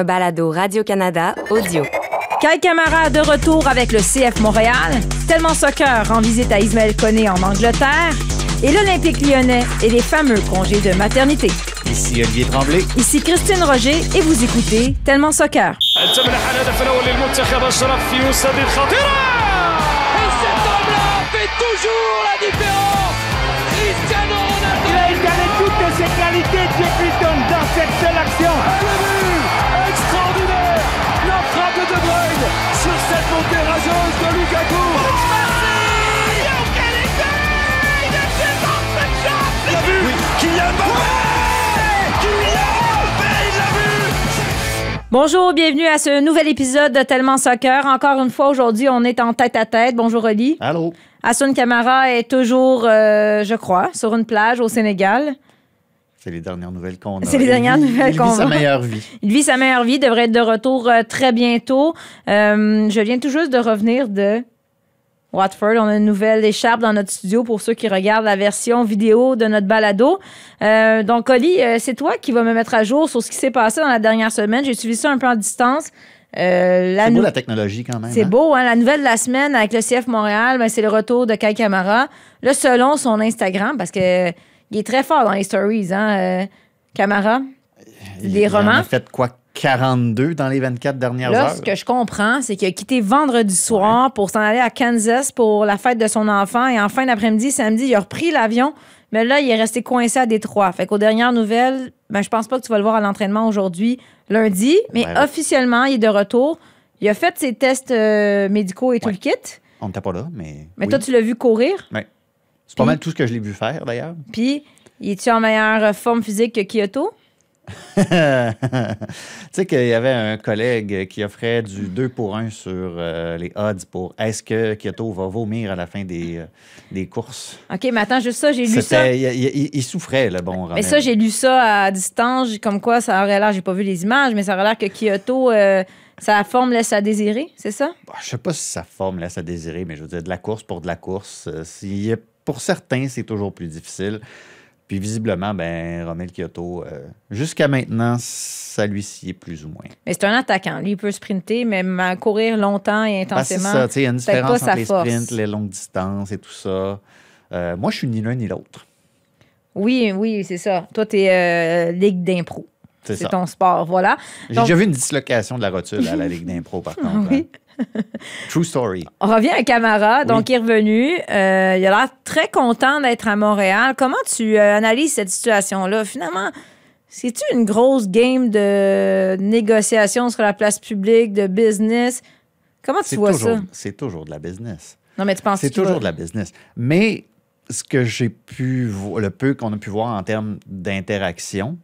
un balado Radio-Canada audio. Kai Camara de retour avec le CF Montréal, tellement soccer en visite à Ismaël Koné en Angleterre, et l'Olympique lyonnais et les fameux congés de maternité. Ici Olivier Tremblay. Ici Christine Roger et vous écoutez Tellement soccer. Et cet homme-là fait toujours la différence. Bonjour, bienvenue à ce nouvel épisode de Tellement Soccer. Encore une fois, aujourd'hui, on est en tête à tête. Bonjour, Oli. Allô? Asun Camara est toujours, euh, je crois, sur une plage au Sénégal. C'est les dernières nouvelles qu'on a. C'est les Il dernières vit- nouvelles il qu'on vit sa a. meilleure vie. Il vit sa meilleure vie, devrait être de retour euh, très bientôt. Euh, je viens tout juste de revenir de Watford. On a une nouvelle écharpe dans notre studio pour ceux qui regardent la version vidéo de notre balado. Euh, donc, Oli, euh, c'est toi qui vas me mettre à jour sur ce qui s'est passé dans la dernière semaine. J'ai suivi ça un peu en distance. Euh, la C'est beau la technologie quand même. c'est hein? beau, hein? La nouvelle de la semaine avec le CF Montréal, ben, c'est le retour de Kai Camara. Là, selon son Instagram, parce que il est très fort dans les stories, hein, euh, Camara. Il- des il en romans. a fait quoi? 42 dans les 24 dernières Là, heures? ce que je comprends, c'est qu'il a quitté vendredi soir pour s'en aller à Kansas pour la fête de son enfant. Et en fin d'après-midi, samedi, il a repris l'avion. Mais là, il est resté coincé à Détroit. Fait qu'aux dernières nouvelles, ben, je pense pas que tu vas le voir à l'entraînement aujourd'hui, lundi. Mais Ouais, officiellement, il est de retour. Il a fait ses tests euh, médicaux et tout le kit. On n'était pas là, mais. Mais oui. toi, tu l'as vu courir. Ouais. C'est pas mal tout ce que je l'ai vu faire d'ailleurs. Puis, il est-tu en meilleure forme physique que Kyoto? tu sais qu'il y avait un collègue qui offrait du 2 pour 1 sur euh, les odds pour est-ce que Kyoto va vomir à la fin des, euh, des courses? OK, mais attends, juste ça, j'ai lu ça. Il, il- il souffrait, le bon Mais Rommel. ça, j'ai lu ça à distance, comme quoi ça aurait l'air, j'ai pas vu les images, mais ça aurait l'air que Kyoto, euh, sa forme laisse à désirer, c'est ça? Bah, Je sais pas si sa forme laisse à désirer, mais je veux dire, de la course pour de la course, euh, si- pour certains, c'est toujours plus difficile. Puis visiblement, ben, Romel Kyoto, euh, jusqu'à maintenant, ça lui sied plus ou moins. Mais c'est un attaquant. Lui, il peut sprinter, mais ma- courir longtemps et Ben, c'est intensément. ça, tu sais, il y a une différence entre les force. sprints, les longues distances et tout ça. Euh, moi, je suis ni l'un ni l'autre. Oui, oui, c'est ça. Toi, t'es euh, Ligue d'impro. C'est C'est ton sport, voilà. J'ai Donc- déjà vu une dislocation de la rotule à la Ligue d'impro, par contre. Oui. hein. True story. On revient à Camara, donc il est revenu. Euh, il a l'air très content d'être à Montréal. Comment tu euh, analyses cette situation-là? Finalement, c'est-tu une grosse game de négociation sur la place publique, de business? Comment tu C'est vois toujours, ça? c'est toujours de la business. Non, mais tu penses C'est qu'il toujours de la business. Mais ce que j'ai pu voir, le peu qu'on a pu voir en termes d'interaction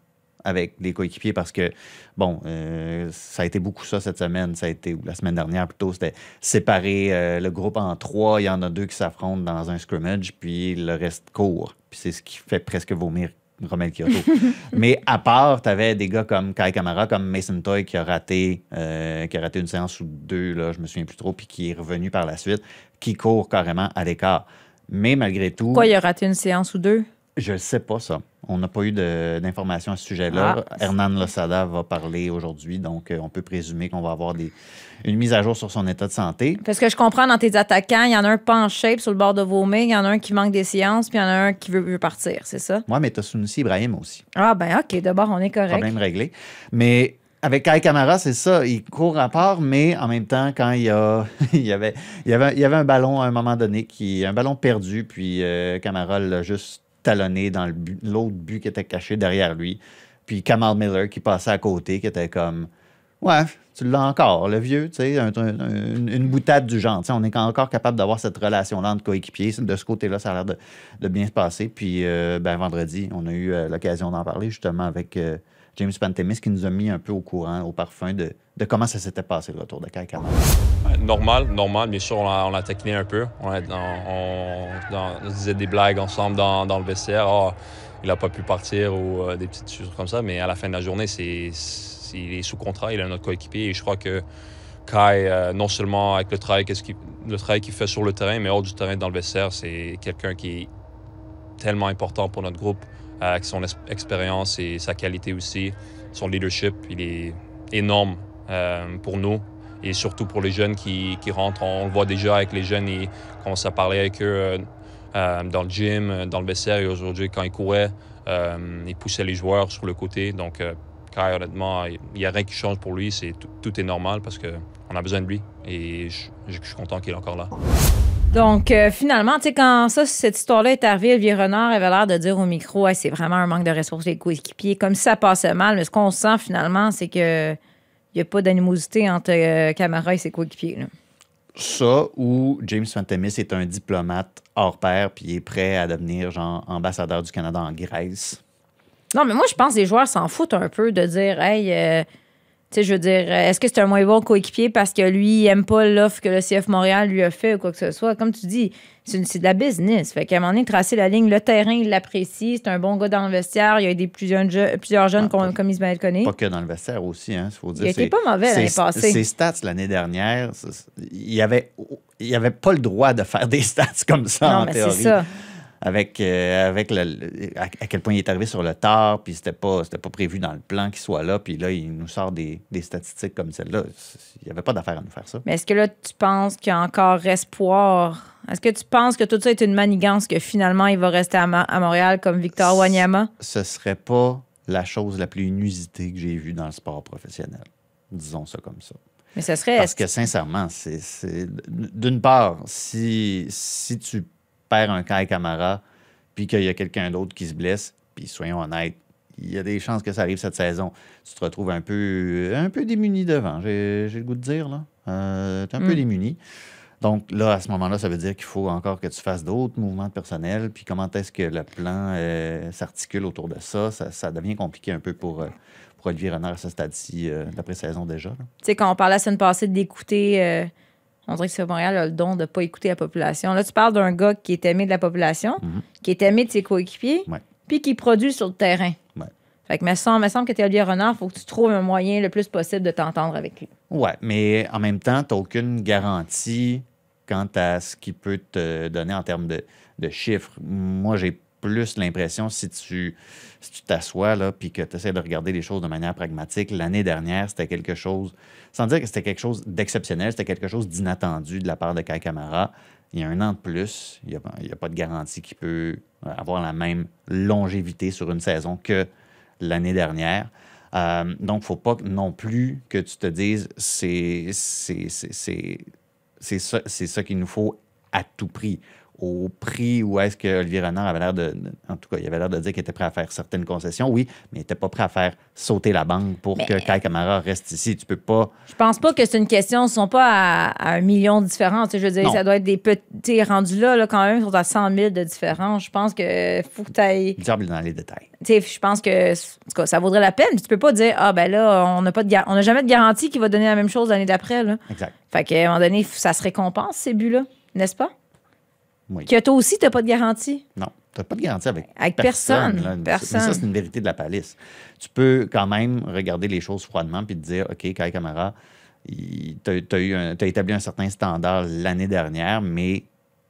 avec les coéquipiers, parce que, bon, euh, ça a été beaucoup ça cette semaine, ça a été, ou la semaine dernière plutôt, c'était séparer euh, le groupe en trois. Il y en a deux qui s'affrontent dans un scrimmage, puis le reste court. Puis c'est ce qui fait presque vomir Romel Kyoto. Mais à part, tu avais des gars comme Kai Kamara, comme Mason Toy qui a raté, euh, qui a raté une séance ou deux, là, je me souviens plus trop, puis qui est revenu par la suite, qui court carrément à l'écart. Mais malgré tout, Pourquoi il a raté une séance ou deux? Je ne sais pas ça. On n'a pas eu d'informations à ce sujet-là. Ah. Hernan Losada va parler aujourd'hui, donc euh, on peut présumer qu'on va avoir des, une mise à jour sur son état de santé. Parce que je comprends dans tes attaquants, il y en a un pas en shape sur le bord de vomir, il y en a un qui manque des séances, puis il y en a un qui veut, veut partir, c'est ça? Moi, mais tu as Sunusi Ibrahim aussi. Ah, ben OK, d'abord, on est correct. Problème réglé. Mais avec Kai Kamara, c'est ça. Il court à part, mais en même temps, quand il y a. il, y avait, il, y avait, il y avait un ballon à un moment donné, qui, un ballon perdu, puis euh, Kamara l'a juste talonné dans le but- l'autre but qui était caché derrière lui. Puis Kamal Miller qui passait à côté, qui était comme. Ouais, tu l'as encore, le vieux, tu sais, un- un- une, boutade du genre. On est encore capable d'avoir cette relation-là entre coéquipiers. De ce côté-là, ça a l'air de, de bien se passer. Puis, euh, ben, vendredi, on a eu euh, l'occasion d'en parler justement avec euh, James Pantemis qui nous a mis un peu au courant, au parfum de, comment ça s'était passé le retour de. Ouais, Normal, normal. Bien sûr, on l'a, taquiné un peu. On, a- disait des blagues ensemble dans, le vestiaire. Ah, il n'a pas pu partir ou euh, des petites choses comme ça. Mais à la fin de la journée, c'est, il est sous contrat. Il est notre coéquipier. Et je crois que Kai, euh, non seulement avec le travail, qu'est-ce qu'il- le travail qu'il fait sur le terrain, mais hors du terrain dans le vestiaire, c'est quelqu'un qui est tellement important pour notre groupe, avec son expérience et sa qualité aussi, son leadership. Il est énorme euh, pour nous et surtout pour les jeunes qui, rentrent. On le voit déjà avec les jeunes, ils commencent à parler avec eux euh, euh, dans le gym, euh, dans le vestiaire. Et aujourd'hui, quand ils couraient, euh, ils poussaient les joueurs sur le côté. Donc, euh, Kai, honnêtement, il n'y a rien qui change pour lui. Tout est normal parce qu'on a besoin de lui. Et je, je suis content qu'il est encore là. Donc, euh, finalement, tu sais, quand ça, cette histoire-là est arrivée, Olivier Renard avait l'air de dire au micro, Hey, c'est vraiment un manque de pour les coéquipiers, comme si ça passait mal. Mais ce qu'on sent finalement, c'est que il n'y a pas d'animosité entre euh, Camara et ses coéquipiers. là. Ça, ou James Fantemis est un diplomate hors pair, puis il est prêt à devenir genre ambassadeur du Canada en Grèce. Non, mais moi, je pense que les joueurs s'en foutent un peu de dire, hey, euh, tu sais, je veux dire, euh, est-ce que c'est un moins bon coéquipier parce que lui, il aime pas l'offre que le CF Montréal lui a fait ou quoi que ce soit? Comme tu dis, c'est de la business. Fait qu'à un moment donné, tracer la ligne, le terrain, il l'apprécie, c'est un bon gars dans le vestiaire, il y a des plus jeunes, je- plusieurs jeunes Ah, comme, Ismaël Koné. Pas que dans le vestiaire aussi, hein, faut dire. Il c'est- pas mauvais l'année ses- passée. Ses stats l'année dernière, il n'y avait, il avait pas le droit de faire des stats comme ça Non, en mais c'est théorie. ça. Avec, euh, avec le, à, à quel point il est arrivé sur le tard, puis c'était pas, c'était pas prévu dans le plan qu'il soit là, puis là, il nous sort des, des statistiques comme celle-là. Il n'y avait pas d'affaire à nous faire ça. Mais est-ce que là, tu penses qu'il y a encore espoir? Est-ce que tu penses que tout ça est une manigance, que finalement, il va rester à, Ma- à Montréal comme Victor Wanyama? Ce serait pas la chose la plus inusitée que j'ai vue dans le sport professionnel. Disons ça comme ça. Mais ce serait. Parce que sincèrement, c'est- d'une part, si, si tu perds un Kai Camara, puis qu'il y a quelqu'un d'autre qui se blesse, puis soyons honnêtes, il y a des chances que ça arrive cette saison. Tu te retrouves un peu, un peu démuni devant, j'ai le goût de dire. là. Euh, tu es un peu Mm. démuni. Donc là, à ce moment-là, ça veut dire qu'il faut encore que tu fasses d'autres mouvements de personnel. Puis comment est-ce que le plan euh, s'articule autour de ça? ça? ça devient compliqué un peu pour, euh, pour Olivier Renard à ce stade-ci, euh, d'après-saison déjà. là. Tu sais, quand on parlait la semaine passée d'écouter, on dirait que c'est Montréal a le don de ne pas écouter la population. Là, tu parles d'un gars qui est aimé de la population, Mhm. qui est aimé de ses coéquipiers, Ouais. puis qui produit sur le terrain. Ouais. Fait que, me semble, me semble que tu es Olivier Renard, il faut que tu trouves un moyen le plus possible de t'entendre avec lui. Ouais, mais en même temps, tu n'as aucune garantie quant à ce qu'il peut te donner en termes de, de chiffres. Moi, j'ai plus l'impression, si tu si tu t'assois là puis que tu essaies de regarder les choses de manière pragmatique, l'année dernière, c'était quelque chose, sans dire que c'était quelque chose d'exceptionnel, c'était quelque chose d'inattendu de la part de Kai Kamara. Il y a un an de plus, il n'y a, pas- de garantie qu'il peut avoir la même longévité sur une saison que l'année dernière. Euh, donc, il ne faut pas non plus que tu te dises c'est ça, c'est ça qu'il nous faut à tout prix. Au prix où est-ce que Olivier Renard avait l'air de. En tout cas, il avait l'air de dire qu'il était prêt à faire certaines concessions, oui, mais il n'était pas prêt à faire sauter la banque pour que Kai Kamara reste ici. Tu peux pas. Je pense pas que c'est une question, ils sont pas à, à un million de sais, Je veux dire, Non. ça doit être des petits rendus là, là, quand même, ils sont à 100 000 de différence. Je pense que faut que tu ailles. Le diable dans les détails. Tu sais, je pense que en tout cas, ça vaudrait la peine. Tu peux pas dire ah ben là on n'a pas de on n'a jamais de garantie qu'il va donner la même chose l'année d'après. Exact. Fait qu'à un moment donné ça se récompense ces buts là, n'est-ce pas? Oui. Que toi aussi t'as pas de garantie? Non, tu n'as pas de garantie avec, Avec personne, là. Mais personne. ça, c'est une vérité de la palisse. Tu peux quand même regarder les choses froidement puis te dire OK, Kai Kamara, tu as, établi un certain standard l'année dernière, mais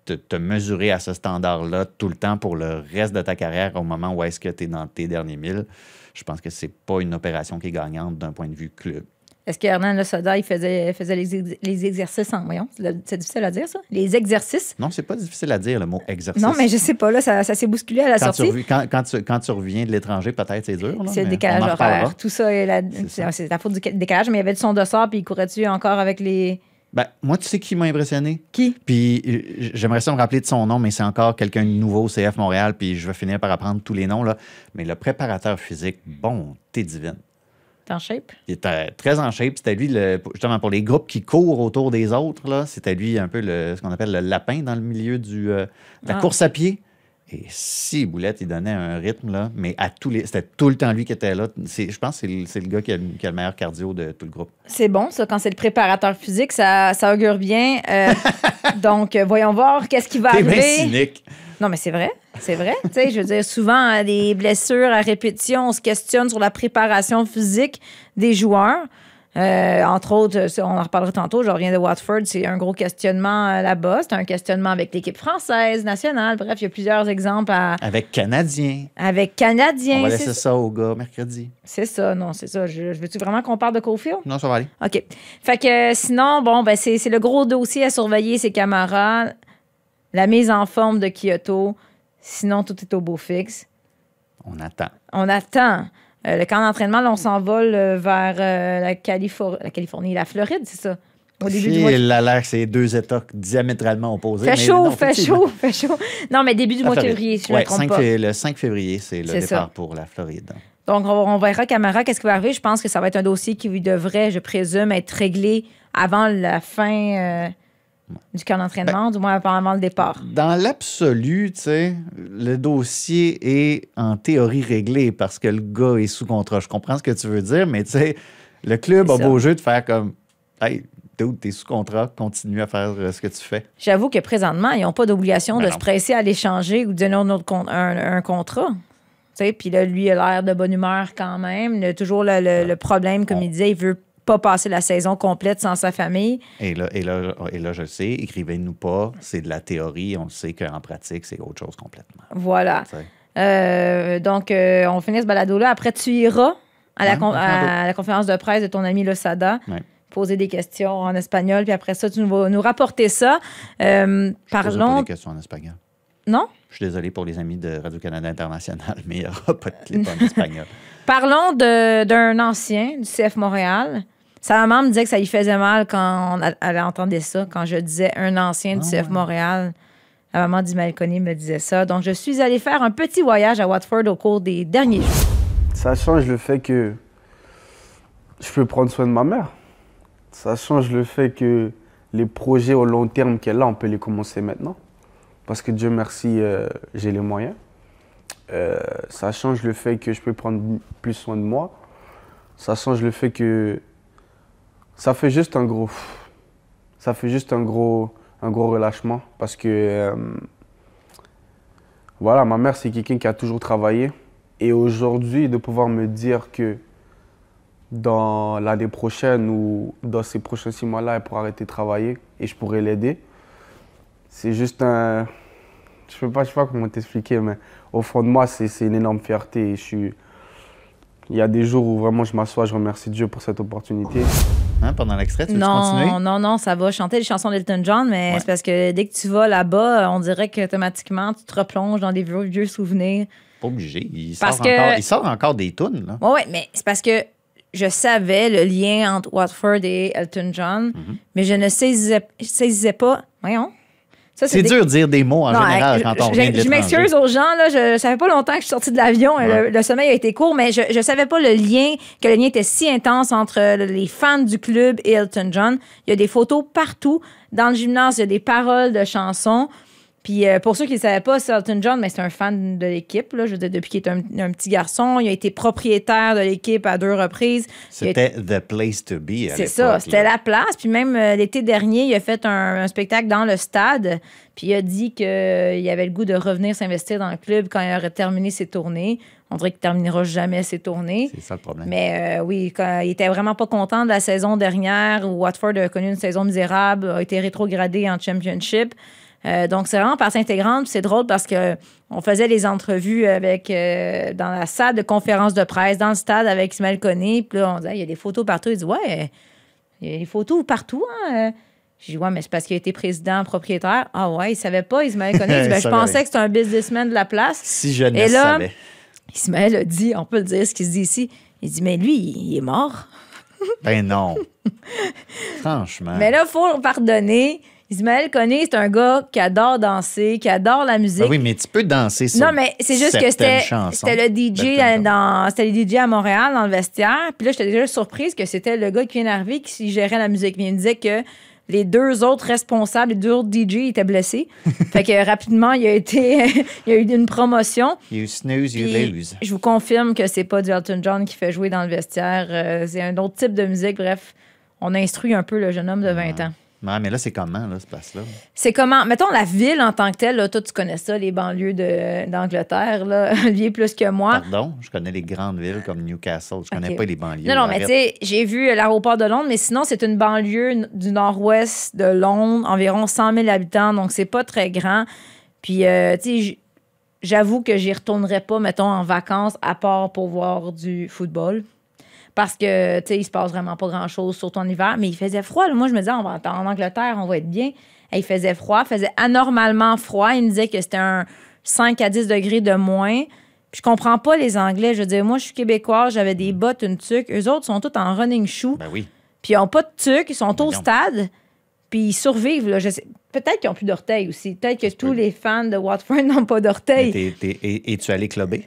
te, te mesurer à ce standard-là tout le temps pour le reste de ta carrière au moment où est-ce que tu es dans tes derniers milles, je pense que c'est pas une opération qui est gagnante d'un point de vue club. Est-ce que Hernan Soda il faisait faisait les, ex- les exercices en voyons c'est difficile à dire ça? Les exercices? Non, c'est pas difficile à dire le mot exercice. Non mais je sais pas là ça, ça s'est bousculé à la quand sortie. revi- quand, quand tu, quand tu reviens de l'étranger, peut-être c'est dur. C'est le décalage horaire. Tout ça, la- C'est la faute du ca- décalage, mais il y avait du son de sort, puis il courait-tu encore avec les. Ben, moi, tu sais qui m'a impressionné? Qui? Puis euh, j'aimerais ça me rappeler de son nom, mais c'est encore quelqu'un de nouveau au CF Montréal, puis je vais finir par apprendre tous les noms. Là. Mais le préparateur physique, bon, t'es divine. T'es en shape? Il était très en shape. C'était lui, le- justement, pour les groupes qui courent autour des autres, là, c'était lui un peu le, ce qu'on appelle le lapin dans le milieu du, euh, de la Ah. course à pied. Et si Boulette, il donnait un rythme, là, mais à tous les. C'était tout le temps lui qui était là. C'est- Je pense que c'est le, gars qui a, le- qui a le meilleur cardio de tout le groupe. C'est bon, ça, quand c'est le préparateur physique, ça, ça augure bien. Euh, donc, euh, voyons voir qu'est-ce qui va T'es bien arriver. cynique. Non, mais c'est vrai, c'est vrai. Tu sais, je veux dire, souvent, euh, des blessures à répétition, on se questionne sur la préparation physique des joueurs. Euh, entre autres, ça, on en reparlera tantôt, je reviens de Watford, c'est un gros questionnement euh, là-bas. C'est un questionnement avec l'équipe française, nationale. Bref, il y a plusieurs exemples à- Avec Canadien. avec On Canadiens. va c'est laisser ça aux gars mercredi. C'est ça, non, c'est ça. Je, je veux-tu vraiment qu'on parle de Cofield? Non, ça va aller. OK. Fait que euh, sinon, bon, ben c'est c'est le gros dossier à surveiller, c'est Camara, la mise en forme de Kyoto. Sinon, tout est au beau fixe. On attend. On attend. Euh, le camp d'entraînement, là, on s'envole euh, vers euh, la, Califor- la Californie, la Floride, c'est ça? Au début du mois de Il a l'air que c'est deux États diamétralement opposés. Fait chaud, non, fait chaud, fait chaud. Non, mais début du La mois de février, si je me trompe 5 pas. le 5 février, c'est le départ ça. pour la Floride. Donc, on, on verra Camara, qu'est-ce qui va arriver. Je pense que ça va être un dossier qui devrait, je présume, être réglé avant la fin du camp Ben d'entraînement, du moins avant le départ. Dans l'absolu, tu sais, le dossier est en théorie réglé parce que le gars est sous contrat. Je comprends ce que tu veux dire, mais tu sais, le club a ça. beau jeu de faire comme Hey, dude, t'es sous contrat, continue à faire euh, ce que tu fais. J'avoue que présentement, ils n'ont pas d'obligation Ben de non. se presser à l'échanger ou de donner un, autre con- un, un contrat. Tu sais, Puis là, lui, il a l'air de bonne humeur quand même. Il a toujours le, le- le problème, comme il disait, il veut pas passer la saison complète sans sa famille. Et là, et là, et là je le sais, écrivez-nous pas, c'est de la théorie, on le sait qu'en pratique, c'est autre chose complètement. Voilà. Euh, donc, euh, on finit ce balado-là. Après, tu iras à la, à la conférence de presse de ton ami Losada. Ouais. Poser des questions en espagnol, puis après ça, tu nous, vas nous rapporter ça. Euh, Je poserai pas parlons. des questions en espagnol. Non? Je suis désolé pour les amis de Radio-Canada International, mais il n'y aura pas de clip en espagnol. Parlons d'un ancien du CF Montréal. Sa maman me disait que ça lui faisait mal quand on a- elle entendait ça, quand je disais un ancien du CF Montréal. La maman d'Imael Conny me disait ça. Donc, je suis allée faire un petit voyage à Watford au cours des derniers jours. Ça change le fait que je peux prendre soin de ma mère. Ça change le fait que les projets au long terme qu'elle a, on peut les commencer maintenant. Parce que Dieu merci, euh, j'ai les moyens. Euh, ça change le fait que je peux prendre plus soin de moi. Ça change le fait que ça fait juste un gros, ça fait juste un gros, un gros relâchement parce que euh, voilà, ma mère c'est quelqu'un qui a toujours travaillé et aujourd'hui de pouvoir me dire que dans l'année prochaine ou dans ces prochains six mois-là, elle pourra arrêter de travailler et je pourrai l'aider. C'est juste un. Je ne sais, pas- comment t'expliquer, mais au fond de moi, c'est une énorme fierté. Il y a des jours où vraiment je m'assois, je remercie Dieu pour cette opportunité. Hein, pendant l'extrait, tu veux continuer? Non, non, non, ça va chanter les chansons d'Elton John, mais Ouais. c'est parce que dès que tu vas là-bas, on dirait qu'automatiquement, tu te replonges dans des vieux, vieux souvenirs. Pas obligé. Il, Parce sort que- encore, il sort encore des tunes. Là. Oui, ouais, mais c'est parce que je savais le lien entre Watford et Elton John, Mhm. mais je ne saisissais, saisissais pas. Voyons. C'est des- dur de dire des mots en Non, général je- quand on vient de je m'excuse aux gens, là, je, ça fait pas longtemps que je suis sortie de l'avion le, sommeil a été court, mais je, je savais pas le lien, que le lien était si intense entre les fans du club et Elton John. Il y a des photos partout. Dans le gymnase, il y a des paroles de chansons. Puis euh, pour ceux qui ne savaient pas, Elton John, mais c'est un fan de l'équipe. là. Je veux dire, depuis qu'il est un, un petit garçon, il a été propriétaire de l'équipe à deux reprises. C'était the place to be. c'est ça, c'était la place. Puis même euh, l'été dernier, il a fait un, un spectacle dans le stade. Puis il a dit qu'il avait le goût de revenir s'investir dans le club quand il aurait terminé ses tournées. On dirait qu'il ne terminera jamais ses tournées. C'est ça le problème. Mais euh, oui, quand il était vraiment pas content de la saison dernière où Watford a connu une saison misérable, a été rétrogradé en Championship. Euh, donc, c'est vraiment partie intégrante. Puis C'est drôle parce que on faisait les entrevues avec euh, dans la salle de conférence de presse, dans le stade avec Ismaël Koné. Puis là, on disait, il y a des photos partout. Il dit, ouais, il y a des photos partout. Hein? J'ai dit, ouais, mais c'est parce qu'il a été président, propriétaire. Ah ouais, il savait pas, Ismaël Koné. Il dit, Ben, je pensais que c'était un businessman de la place. Si je ne Et là, savais. Ismaël a dit, on peut le dire, ce qu'il se dit ici. Il dit, mais lui, il il est mort. Ben non. Franchement. Mais là, il faut pardonner. Ismaël Koné, c'est un gars qui adore danser, qui adore la musique. Ben oui, mais tu peux danser sur non, mais c'est juste que c'était c'était le DJ John. dans c'était les DJ à Montréal dans le vestiaire. Puis là, j'étais déjà surprise que c'était le gars qui vient d'arriver qui gérait la musique. Mais il me disait que les deux autres responsables, les deux autres DJ étaient blessés. fait que rapidement, il a été il y a eu une promotion. You snooze, you Puis, lose. je vous confirme que c'est pas du Elton John qui fait jouer dans le vestiaire. Euh, c'est un autre type de musique. Bref, on instruit un peu le jeune homme de 20 ans. Ouais, mais là, c'est comment, là, ce place-là? C'est comment, mettons la ville en tant que telle, là, toi tu connais ça, les banlieues d'Angleterre, là, plus que moi. Pardon, je connais les grandes villes comme Newcastle. Je connais pas les banlieues. Non, non, mais tu sais, j'ai vu l'aéroport de Londres, mais sinon, c'est une banlieue du nord-ouest de Londres, environ 100 000 habitants, donc c'est pas très grand. Puis, euh, tu sais, j'avoue que j'y retournerais pas, mettons, en vacances, à part pour voir du football. Parce que, tu sais, il se passe vraiment pas grand-chose, surtout en hiver. Mais il faisait froid. là. Moi, je me disais, on va en Angleterre, on va être bien. Et il faisait froid, il faisait anormalement froid. Il me disait que c'était un 5 à 10 degrés de moins. Puis je comprends pas les Anglais. Je veux dire, moi, je suis québécoise, j'avais des bottes, une tuque. Eux autres sont tous en running shoe. Ben oui. Puis ils ont pas de tuque, ils sont au Voyons. stade. Puis ils survivent. Là. Je sais- Peut-être qu'ils ont plus d'orteils aussi. Peut-être que tous les fans de Watford n'ont pas d'orteils. t'es- et- Es-tu allé clubber?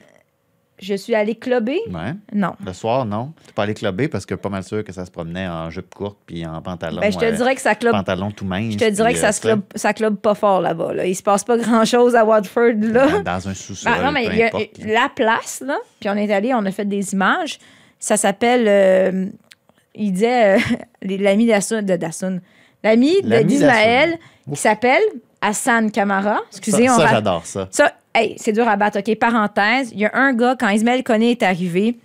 Je suis allée clubber? Ouais. Non. Le soir, non. T'es pas allé clubber parce que pas mal sûr que ça se promenait en jupe courte puis en pantalon. Ben, je te euh, dirais que ça club Pantalon tout mince. Je te dirais puis, que ça euh, se club, ça club pas fort là-bas. Là. Il se passe pas grand-chose à Watford. Là. Dans, un sous-sol. Ben, non, mais il y a la place, là. Puis on est allé, on a fait des images. Ça s'appelle. euh, il disait. euh, l'ami. De, d'Assun. L'ami d'Ismaël, qui s'appelle Hassan Kamara. Excusez, ça, on ça, j'adore ça. Ça, hey, c'est dur à battre. OK, parenthèse. Il y a un gars, quand Ismaël Koné est arrivé,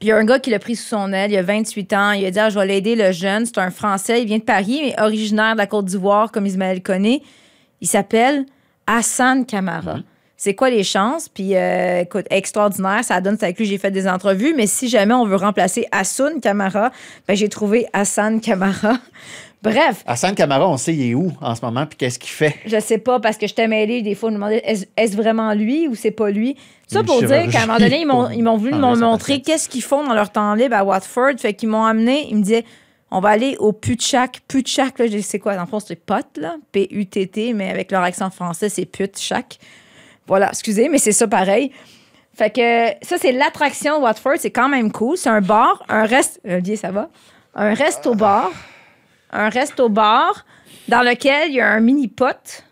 il y a un gars qui l'a pris sous son aile, il a 28 ans. Il a dit ah, Je vais l'aider, le jeune. C'est un Français, il vient de Paris, mais originaire de la Côte d'Ivoire, comme Ismaël Koné. Il s'appelle Hassan Kamara. Mhm. C'est quoi les chances? Puis, euh, écoute, extraordinaire. Ça donne, c'est avec lui j'ai fait des entrevues. Mais si jamais on veut remplacer Hassan Kamara, ben, j'ai trouvé Hassan Kamara. Bref, Hassan Camara, on sait il est où en ce moment puis qu'est-ce qu'il fait. je sais pas, parce que je t'ai mêlé, des fois, on me demandait est-ce vraiment lui ou c'est pas lui? Ça pour dire qu'à un moment donné, ils m'ont, pour ils m'ont voulu enlever me montrer qu'est-ce qu'ils font dans leur temps libre à Watford. Fait qu'ils m'ont amené, ils me disaient on va aller au Putchak. Putchak, là, je sais quoi, dans le fond, c'est pot, là. P-U-T-T, mais avec leur accent français, c'est Putchak. Voilà, excusez, mais c'est ça pareil. Fait que ça, c'est l'attraction Watford. C'est quand même cool. C'est un bar, un reste. Olivier, ça va? Un resto-bar. Un resto-bar dans lequel il y a un mini-pot.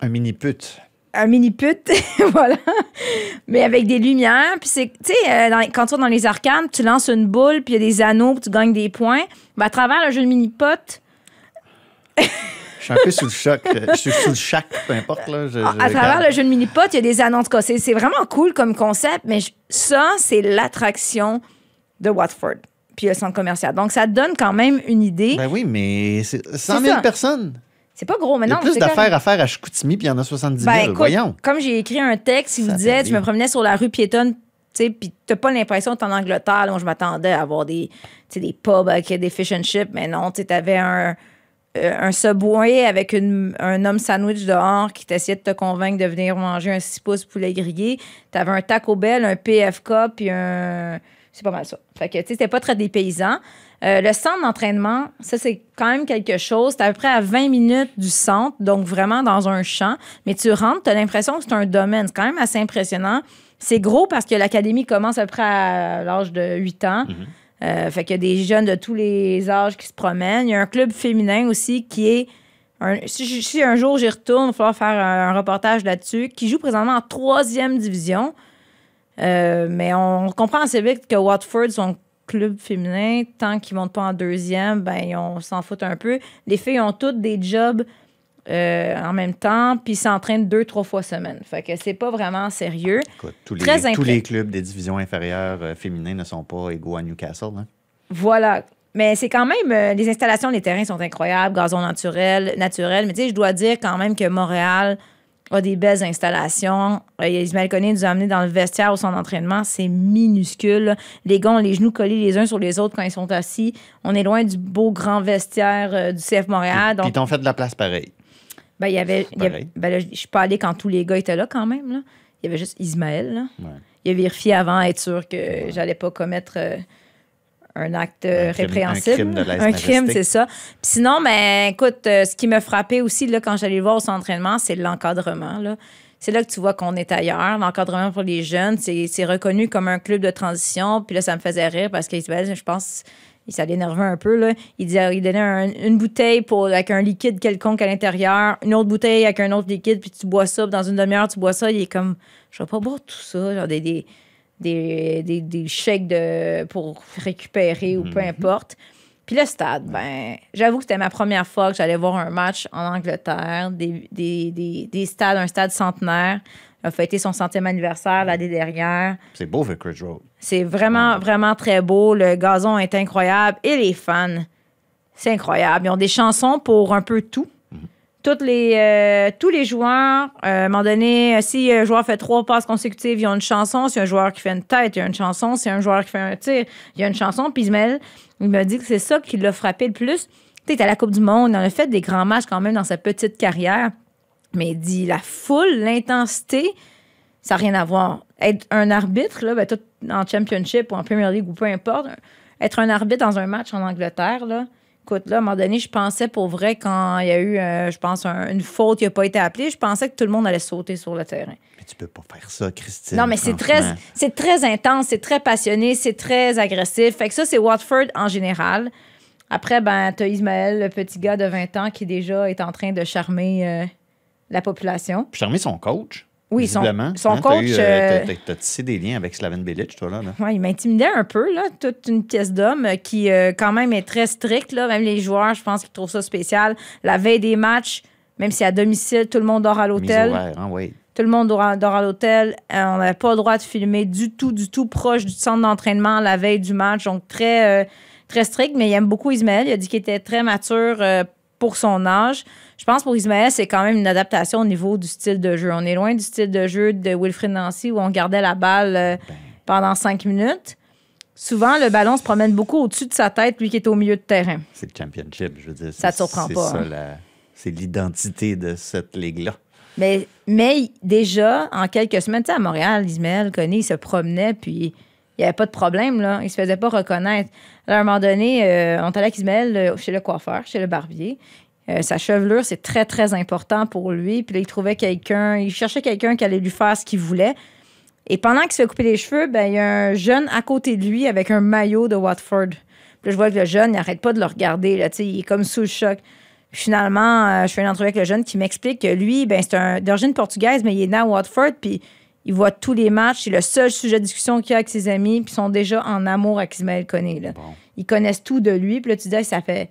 Un mini pute. un mini pute, voilà, mais avec des lumières. Puis c'est, tu sais, euh, quand tu dans les arcades, tu lances une boule, puis il y a des anneaux, puis tu gagnes des points. Ben, à travers le jeu de mini pot, Je suis un peu sous le choc. Je suis sous le choc, peu importe. Là. Je- à, je à travers le jeu de mini pot, il y a des anneaux. Cas, c'est, c'est vraiment cool comme concept, mais je- ça, c'est l'attraction de Watford. Puis le centre commercial. Donc, ça te donne quand même une idée. Ben oui, mais c'est 100 C'est 000 ça. personnes. c'est pas gros, mais Il y a non. plus d'affaires à faire à Chicoutimi, puis il y en a 70 Ben, 000. écoute, Voyons. Comme j'ai écrit un texte, il me disait, tu me promenais sur la rue piétonne, tu sais, puis t'as pas l'impression que t'es en Angleterre. Là, moi, je m'attendais à avoir des, des pubs avec des fish and chips, mais non, tu sais, t'avais un, euh, un Subway avec une- un homme sandwich dehors qui t'essayait de te convaincre de venir manger un 6 pouces poulet grillé. T'avais un Taco Bell, un PFK, puis un... C'est pas mal ça. Fait que, tu sais, c'était pas très dépaysant. Euh, le centre d'entraînement, ça, c'est quand même quelque chose. C'est à peu près à 20 minutes du centre, donc vraiment dans un champ. Mais tu rentres, tu as l'impression que c'est un domaine. C'est quand même assez impressionnant. C'est gros parce que l'académie commence à peu près à l'âge de 8 ans. Euh, fait qu'il y a des jeunes de tous les âges qui se promènent. Il y a un club féminin aussi qui est. un- si, un jour j'y retourne, il va falloir faire un, un reportage là-dessus, qui joue présentement en troisième division. Euh, mais on comprend assez vite que Watford, son club féminin, tant qu'ils ne montent pas en deuxième, ben, on s'en fout un peu. Les filles ont toutes des jobs euh, en même temps, puis s'entraînent deux, trois fois semaine. Fait que c'est pas vraiment sérieux. Écoute, tous, Très les, tous les clubs des divisions inférieures euh, féminines ne sont pas égaux à Newcastle. hein. Voilà. Mais c'est quand même, euh, les installations, les terrains sont incroyables, gazon naturel, naturel. Mais tu sais, je dois dire quand même que Montréal a des belles installations. Euh, Ismaël Koné nous a amené dans le vestiaire au centre d'entraînement. C'est minuscule. Les gars ont les genoux collés les uns sur les autres quand ils sont assis. On est loin du beau grand vestiaire euh, du CF Montréal. Puis Donc, ils t'ont fait de la place pareil. ben, il y avait. y avait- ben là, je suis pas allée quand tous les gars étaient là quand même. Là. Il y avait juste Ismaël. Là. Ouais. Il a vérifié avant, être sûr que j'allais pas commettre euh, un acte Un crime- répréhensible. un crime de Un lèse-majesté. crime, c'est ça. Puis sinon, ben, écoute, euh, ce qui me frappait aussi là, quand j'allais le voir au centre d'entraînement, c'est l'encadrement. là. C'est là que tu vois qu'on est ailleurs. L'encadrement pour les jeunes, c'est reconnu comme un club de transition. Puis là, ça me faisait rire parce qu'Isabelle, je pense, ça l'énervait un peu. Là. Il, disait, il donnait un- une bouteille pour, avec un liquide quelconque à l'intérieur, une autre bouteille avec un autre liquide, puis tu bois ça. puis dans une demi-heure, tu bois ça. Il est comme, je vais pas boire tout ça. Genre des, des, des, des, des shakes de, pour récupérer ou peu importe. Puis le stade, ben, j'avoue que c'était ma première fois que j'allais voir un match en Angleterre, des, des, des, des stades, un stade centenaire. Il a fêté son centième anniversaire l'année dernière. C'est beau, Vicarage Road. C'est vraiment, vraiment très beau. Le gazon est incroyable. Et les fans, c'est incroyable. Ils ont des chansons pour un peu tout. Euh, tous les joueurs, euh, à un moment donné, si un joueur fait trois passes consécutives, ils ont une chanson. Si un joueur qui fait une tête, il y a une chanson. Si un joueur qui fait un tir, il y a une chanson. Puis il m'a dit que c'est ça qui l'a frappé le plus. Tu sais, à la Coupe du Monde, il en a fait des grands matchs quand même dans sa petite carrière. Mais il dit la foule, l'intensité, ça n'a rien à voir. Être un arbitre, là, ben, en Championship ou en Premier League ou peu importe, être un arbitre dans un match en Angleterre, là, écoute, là, à un moment donné, je pensais pour vrai, quand il y a eu, euh, je pense, un- une faute qui n'a pas été appelée, je pensais que tout le monde allait sauter sur le terrain. Mais tu peux pas faire ça, Christine. Non, mais c'est très, franchement. c'est très intense, c'est très passionné, c'est très agressif. Fait que ça, c'est Watford en général. Après, ben, t'as Ismaël, le petit gars de 20 ans qui déjà est en train de charmer euh, la population. Puis charmer son coach. Oui, son- son Hein, coach, eu, euh, t'as- tissé des liens avec Slaven Bilic, toi, là. là. Ouais, il m'intimidait un peu, là, toute une pièce d'homme euh, qui, euh, quand même, est très stricte. Là. Même les joueurs, je pense qu'ils trouvent ça spécial. La veille des matchs, même si à domicile, tout le monde dort à l'hôtel. hein, oui. Tout le monde dort, à l'hôtel. Euh, on n'avait pas le droit de filmer du tout, du tout proche du centre d'entraînement la veille du match. Donc, très, euh, très strict. Mais il aime beaucoup Ismaël. Il a dit qu'il était très mature euh, pour son âge. Je pense pour Ismaël, c'est quand même une adaptation au niveau du style de jeu. On est loin du style de jeu de Wilfried Nancy où on gardait la balle euh, pendant cinq minutes. Souvent, le ballon se promène beaucoup au-dessus de sa tête, lui qui est au milieu de terrain. C'est le championship, je veux dire. Ça te surprend c'est pas, ça, hein? C'est l'identité de cette ligue-là. Mais, mais déjà, en quelques semaines, tu sais, à Montréal, Ismaël Conné, il se promenait, puis il n'y avait pas de problème, là. Il se faisait pas reconnaître. À un moment donné, euh, on est allé avec Ismaël euh, chez le coiffeur, chez le barbier. Euh, sa chevelure, c'est très, très important pour lui. Puis il trouvait quelqu'un, il cherchait quelqu'un qui allait lui faire ce qu'il voulait. Et pendant qu'il se fait les cheveux, ben, il y a un jeune à côté de lui avec un maillot de Watford. Puis je vois que le jeune, il n'arrête pas de le regarder. Là, il est comme sous le choc. Finalement, je fais une entrevue avec le jeune qui m'explique que lui, ben, c'est d'origine portugaise, mais il est né à Watford, puis il voit tous les matchs. C'est le seul sujet de discussion qu'il a avec ses amis, puis ils sont déjà en amour avec Ismaël Koné. Là. Bon. Ils connaissent tout de lui. Puis là, tu dis, ça fait,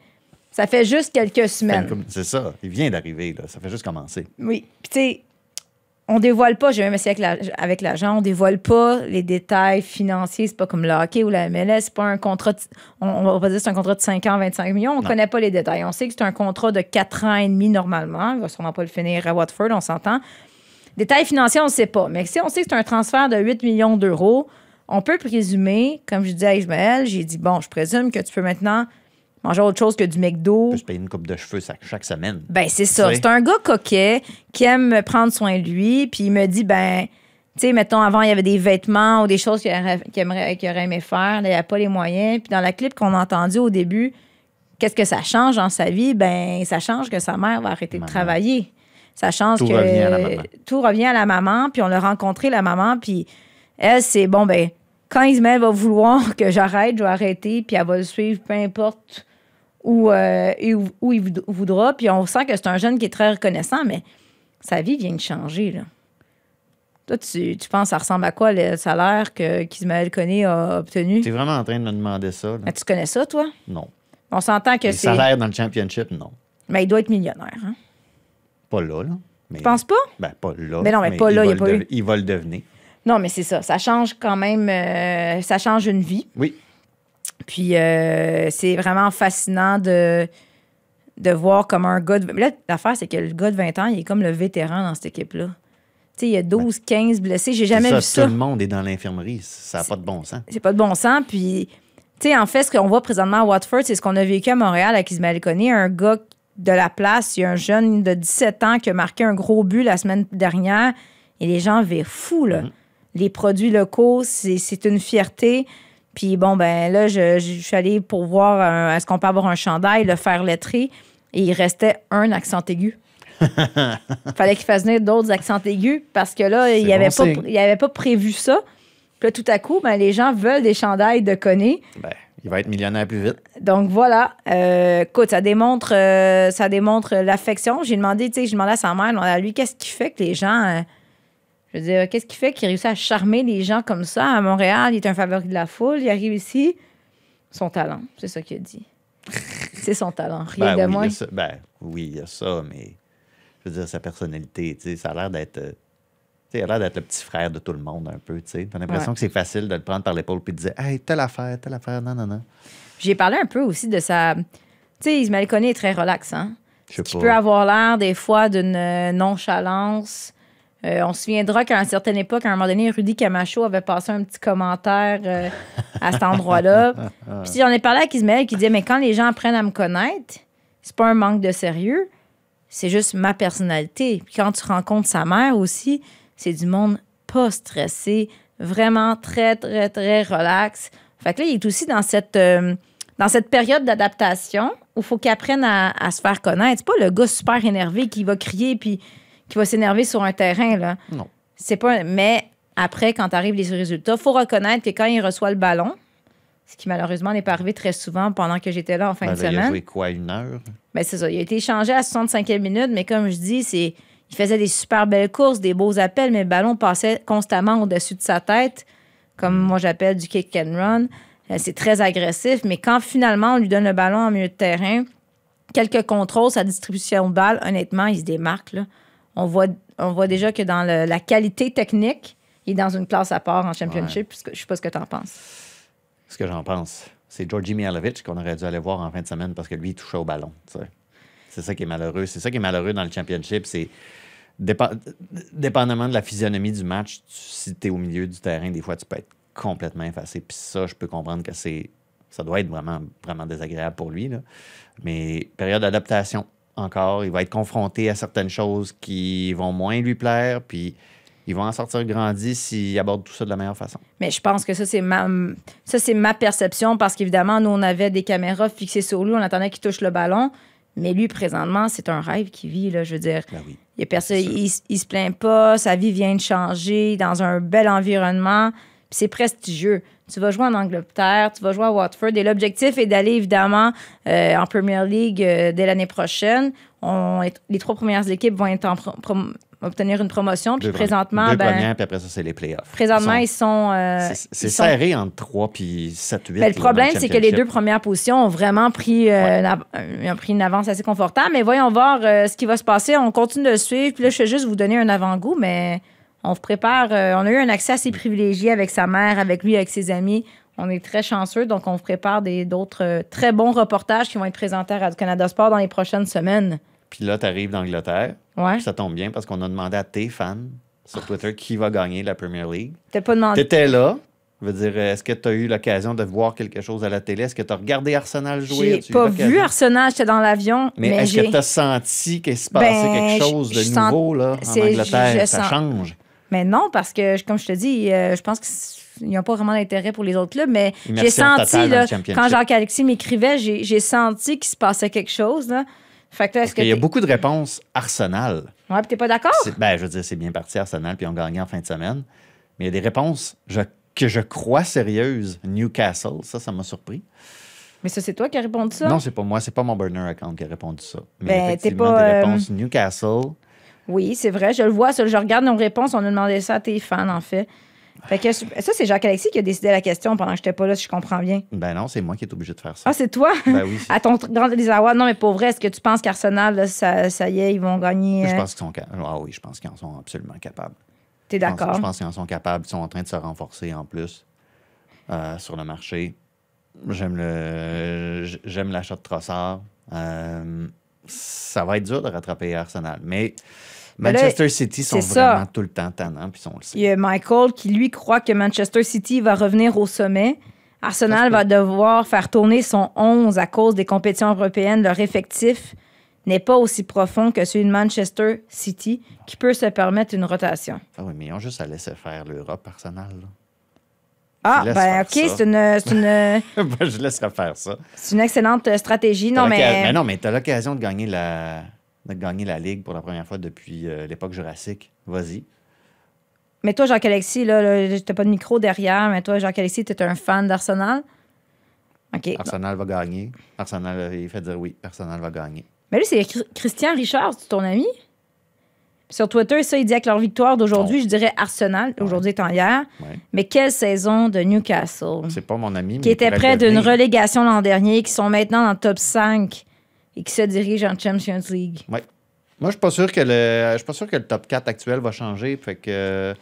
ça fait juste quelques semaines. C'est ça. Il vient d'arriver, là. Ça fait juste commencer. Oui. Puis, tu sais, on dévoile pas, j'ai même essayé avec la- avec l'agent, on dévoile pas les détails financiers. C'est pas comme le hockey ou la MLS. C'est pas un contrat, de- on, on va pas dire c'est un contrat de 5 ans, 25 millions. On Non. connaît pas les détails. On sait que c'est un contrat de 4 ans et demi normalement. Il va sûrement pas le finir à Watford, on s'entend. Détails financiers, on ne sait pas. Mais si on sait que c'est un transfert de 8 millions d'euros, on peut présumer, comme je disais à Ismaël, j'ai dit, bon, je présume que tu peux maintenant manger autre chose que du McDo. Peut se payer une coupe de cheveux chaque, semaine. Ben, c'est ça. C'est un gars coquet qui aime prendre soin de lui. Puis il me dit, ben, tu sais, mettons, avant, il y avait des vêtements ou des choses qu'il aurait, qu'il aurait aimé faire. Là, il n'y a pas les moyens. Puis dans la clip qu'on a entendu au début, qu'est-ce que ça change dans sa vie? Ben, ça change que sa mère va arrêter Maman. de travailler. Ça change Tout que. revient à la maman. Tout revient à la maman. Puis on l'a rencontré, la maman. Puis elle, c'est bon, ben, quand Ismaël va vouloir que j'arrête, je vais arrêter. Puis elle va le suivre, peu importe où, euh, où, où il voud- voudra. Puis on sent que c'est un jeune qui est très reconnaissant, mais sa vie vient de changer. Là. Toi, tu, tu penses ça ressemble à quoi le salaire que qu'Ismaël Koné a obtenu? Tu es vraiment en train de me demander ça? là? Ah, tu connais ça, toi? Non. On s'entend que c'est. salaires dans le championship, non. Mais il doit être millionnaire. Hein? Pas là, là. Mais, Tu penses pas? Ben, pas là. Mais non, mais pas là, il y a va pas le eu. Il va le devenir. Non, mais c'est ça. Ça change quand même. euh, ça change une vie. Oui. Puis euh, c'est vraiment fascinant de, de voir comme un gars de... Là, l'affaire, c'est que le gars de 20 ans, il est comme le vétéran dans cette équipe-là. Tu sais, il y a 12, 15 blessés. J'ai jamais vu ça. Tout le monde est dans l'infirmerie. Ça n'a pas de bon sens. C'est pas de bon sens. Puis, tu sais, en fait, ce qu'on voit présentement à Watford, c'est ce qu'on a vécu à Montréal avec Ismaël Koné, un gars de la place. Il y a un jeune de 17 ans qui a marqué un gros but la semaine dernière et les gens virent fous, là. Les produits locaux, c'est c'est une fierté. Puis bon, ben là, je, je suis allée pour voir un- est-ce qu'on peut avoir un chandail, le faire lettrer, et il restait un accent aigu. Fallait qu'il fasse venir d'autres accents aigus parce que là, il C'est n'y avait, bon pas- il avait pas prévu ça. Puis là, tout à coup, ben, les gens veulent des chandails de Koné. Ben, il va être millionnaire plus vite. Donc voilà. Euh, écoute, ça démontre, euh, ça démontre l'affection. J'ai demandé, tu sais, j'ai demandé à sa mère, à lui, qu'est-ce qui fait que les gens. euh, je veux dire, qu'est-ce qui fait qu'il réussit à charmer les gens comme ça à Montréal? Il est un favori de la foule, il arrive ici. Son talent, c'est ça qu'il a dit. C'est son talent, rien Ben de oui, moins. a ça. Ben, oui, il y a ça, mais je veux dire, sa personnalité, tu sais, ça a l'air d'être. Euh, tu sais, il a l'air d'être le petit frère de tout le monde, un peu, tu. T'as l'impression Ouais. que c'est facile de le prendre par l'épaule puis de dire Hey, telle affaire, telle affaire, non, non, non. J'ai parlé un peu aussi de sa. Tu sais, Ismaël Koné est très relax, hein? Qui peut avoir l'air des fois d'une euh, nonchalance. Euh, on se souviendra qu'à une certaine époque, à un moment donné, Rudy Camacho avait passé un petit commentaire euh, à cet endroit-là. Puis j'en ai parlé avec Ismaël qui disait Mais quand les gens apprennent à me connaître, c'est pas un manque de sérieux, c'est juste ma personnalité. Puis quand tu rencontres sa mère aussi, c'est du monde pas stressé, vraiment très, très, très relax. Fait que là, il est aussi dans cette, euh, dans cette période d'adaptation où il faut qu'il apprenne à, à se faire connaître. C'est pas le gars super énervé qui va crier puis qui va s'énerver sur un terrain. Là. Non. C'est pas. Mais après, quand arrivent les résultats, il faut reconnaître que quand il reçoit le ballon, ce qui malheureusement n'est pas arrivé très souvent pendant que j'étais là en fin Ben, de là, il a semaine. joué quoi, une heure? Ben, c'est ça. Il a été échangé à 65e minute, mais comme je dis, c'est. Il faisait des super belles courses, des beaux appels, mais le ballon passait constamment au-dessus de sa tête, comme moi j'appelle du kick and run. Euh, C'est très agressif, mais quand finalement on lui donne le ballon en milieu de terrain, quelques contrôles, sa distribution de balles, honnêtement, il se démarque. là. On, voit, on voit déjà que dans le- la qualité technique, il est dans une classe à part en championship. Je ne sais pas ce que tu en penses. Ce que j'en pense, c'est Georgi Mihalovic qu'on aurait dû aller voir en fin de semaine parce que lui, il touchait au ballon. C'est ça qui est malheureux. C'est ça qui est malheureux dans le championship. C'est dépendamment de la physionomie du match, si tu es au milieu du terrain, des fois, tu peux être complètement effacé. Puis ça, je peux comprendre que c'est ça doit être vraiment, vraiment désagréable pour lui. Mais période d'adaptation, encore, il va être confronté à certaines choses qui vont moins lui plaire. Puis il va en sortir grandi s'il aborde tout ça de la meilleure façon. Mais je pense que ça, c'est ma, ça, c'est ma perception parce qu'évidemment, nous, on avait des caméras fixées sur lui, on attendait qu'il touche le ballon. Mais lui, présentement, c'est un rêve qu'il vit, là, je veux dire. Ben oui. Il, personne, il, il se plaint pas, sa vie vient de changer dans un bel environnement, puis c'est prestigieux. Tu vas jouer en Angleterre, tu vas jouer à Watford, et l'objectif est d'aller évidemment euh, en Premier League euh, dès l'année prochaine. On, les trois premières équipes vont être en pro- prom- obtenir une promotion, puis Deux présentement. Deux ben, premières, puis après ça, c'est les playoffs. présentement, Ils sont. euh, c'est sont- serré entre 3 puis 7, 8. ben, le problème, c'est que les deux premières positions ont vraiment pris, euh, Ouais. une, av- euh, ont pris une avance assez confortable. Mais voyons voir ce qui va se passer. On continue de le suivre. Puis là, je vais juste vous donner un avant-goût, mais on se prépare. on a eu un accès assez privilégié avec sa mère, avec lui, avec ses amis. On est très chanceux. Donc, on vous prépare d'autres très bons reportages qui vont être présentés à Radio-Canada Sport dans les prochaines semaines. Puis là, tu arrives d'Angleterre. Ouais. Ça tombe bien parce qu'on a demandé à tes fans sur Twitter qui va gagner la Premier League. T'as pas demandé. Tu étais là. Je veux dire, est-ce que tu as eu l'occasion de voir quelque chose à la télé? Est-ce que tu as regardé Arsenal jouer? J'ai pas vu Arsenal, j'étais dans l'avion. Mais, Mais, est-ce que tu as senti qu'il se passait Ben, quelque chose de sens- nouveau là, en Angleterre? je- je ça sens- change. Mais non, parce que, comme je te dis, euh, je pense qu'ils n'ont pas vraiment d'intérêt pour les autres clubs. Mais j'ai senti, là, quand Jacques-Alexis m'écrivait, j'ai j'ai senti qu'il se passait quelque chose. Là. Fait que là, est-ce Parce que. qu'il y a beaucoup de réponses Arsenal. Ouais, puis t'es pas d'accord? Ben, je veux dire, c'est bien parti Arsenal, puis ont gagné en fin de semaine. Mais il y a des réponses je- que je crois sérieuses. Newcastle, ça, ça m'a surpris. Mais ça, c'est toi qui as répondu ça? Non, c'est pas moi, c'est pas mon burner account qui a répondu ça. Mais Ben, effectivement, pas, des euh, réponses Newcastle. Oui, c'est vrai, je le vois. je regarde nos réponses. On a demandé ça à tes fans, en fait. Fait que ça, c'est Jacques-Alexis qui a décidé la question pendant que j'étais pas là, si je comprends bien. Ben non, c'est moi qui est obligé de faire ça. Ah, c'est toi? Ben oui. À ton grand awards. Non, mais pour vrai, est-ce que tu penses qu'Arsenal, là, ça, ça y est, ils vont gagner? Je euh, pense qu'ils sont ca- Ah oui, je pense qu'ils en sont absolument capables. T'es Je pense- d'accord? Je pense qu'ils en sont capables. Ils sont en train de se renforcer en plus euh, sur le marché. J'aime le j'aime l'achat de Trossard. Euh, ça va être dur de rattraper Arsenal. Mais Mais là, Manchester City sont c'est ça. vraiment tout le temps tannants, puis on le sait. Il y a Michael qui, lui, croit que Manchester City va revenir au sommet. Arsenal va devoir faire tourner son 11 à cause des compétitions européennes. Leur effectif n'est pas aussi profond que celui de Manchester City, qui peut se permettre une rotation. Ah oui, mais ils ont juste à laisser faire l'Europe, Arsenal. là. Ah, ben OK, c'est une, c'est une, Ben, je laisserai faire ça. c'est une excellente euh, stratégie. Non, l'occa- mais, Ben non, mais tu as l'occasion de gagner la de gagner la Ligue pour la première fois depuis euh, l'époque jurassique. Vas-y. mais toi, Jacques-Alexis, là, là t'as pas de micro derrière, mais toi, Jacques-Alexis, tu es un fan d'Arsenal? OK. Arsenal va gagner. Arsenal, euh, il fait dire oui, Arsenal va gagner. Mais lui, c'est Chr- Christian Richard, c'est ton ami? Sur Twitter, ça, il dit avec leur victoire d'aujourd'hui, Oh. je dirais Arsenal, aujourd'hui étant hier. Ouais. Mais quelle saison de Newcastle, C'est pas mon ami, mais qui était près d'une relégation l'an dernier, qui sont maintenant dans le top 5 et qui se dirigent en Champions League. Ouais. Moi, je suis pas sûr que le je suis pas sûr que le top 4 actuel va changer. Fait que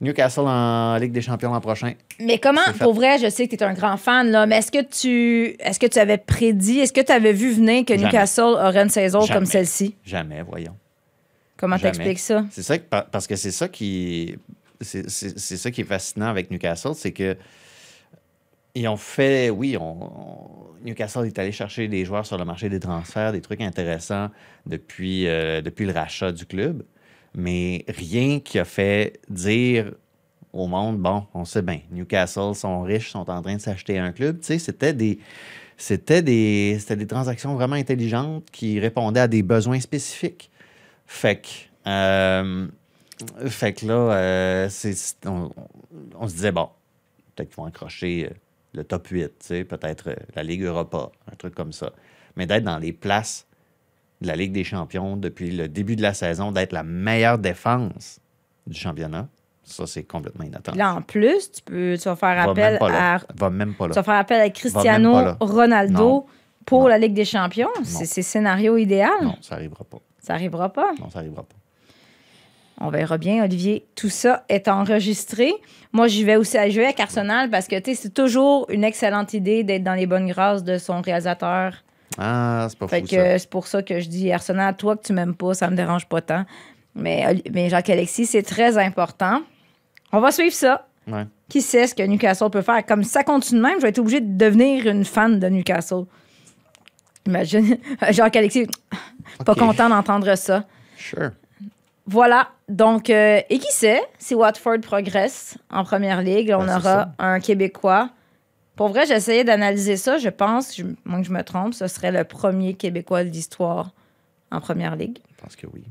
Newcastle en Ligue des Champions l'an prochain. Mais comment, pour vrai, je sais que tu es un grand fan, là, mais est-ce que tu est-ce que tu avais prédit, est-ce que tu avais vu venir que Jamais. Newcastle aurait une saison Jamais. comme celle-ci? Jamais, voyons. Comment t'expliques ça? C'est ça que- par- parce que c'est ça qui c'est ça qui est fascinant avec Newcastle, c'est que ils ont fait, oui, on, Newcastle est allé chercher des joueurs sur le marché des transferts, des trucs intéressants depuis, euh, depuis le rachat du club, mais rien qui a fait dire au monde, bon, on sait bien, Newcastle sont riches, sont en train de s'acheter un club. Tu sais, c'était des, c'était des, c'était des transactions vraiment intelligentes qui répondaient à des besoins spécifiques. Fait que, euh, fait que là, euh, on, on se disait, bon, peut-être qu'ils vont accrocher le top 8, tu sais, peut-être euh, la Ligue Europa, un truc comme ça. Mais d'être dans les places de la Ligue des champions depuis le début de la saison, d'être la meilleure défense du championnat, ça, c'est complètement inattendu. Là, en plus, tu, peux, tu vas faire Va appel à Va même pas tu là. vas faire appel à Cristiano. Ronaldo Non. pour Non. la Ligue des Champions. C'est scénario idéal. Non, ça arrivera pas. Ça arrivera pas. Non, ça arrivera pas. On verra bien, Olivier. Tout ça est enregistré. Moi, j'y vais aussi à jouer avec Arsenal parce que tu sais, c'est toujours une excellente idée d'être dans les bonnes grâces de son réalisateur. Ah, c'est pas Fait fou, que c'est pour ça que je dis Arsenal, toi que tu m'aimes pas, ça me dérange pas tant. Mais, mais Jacques-Alexis, c'est très important. On va suivre ça. Ouais. Qui sait ce que Newcastle peut faire? Comme ça continue de même, je vais être obligée de devenir une fan de Newcastle. Imagine, Jacques-Alexis, pas content d'entendre ça. Sure. Voilà. Donc, euh, et qui sait si Watford progresse en première ligue? On Ben, aura ça. un Québécois. Pour vrai, j'ai essayé d'analyser ça. Je pense, je, moins que je me trompe, ce serait le premier Québécois de l'histoire en première ligue. Je pense que oui.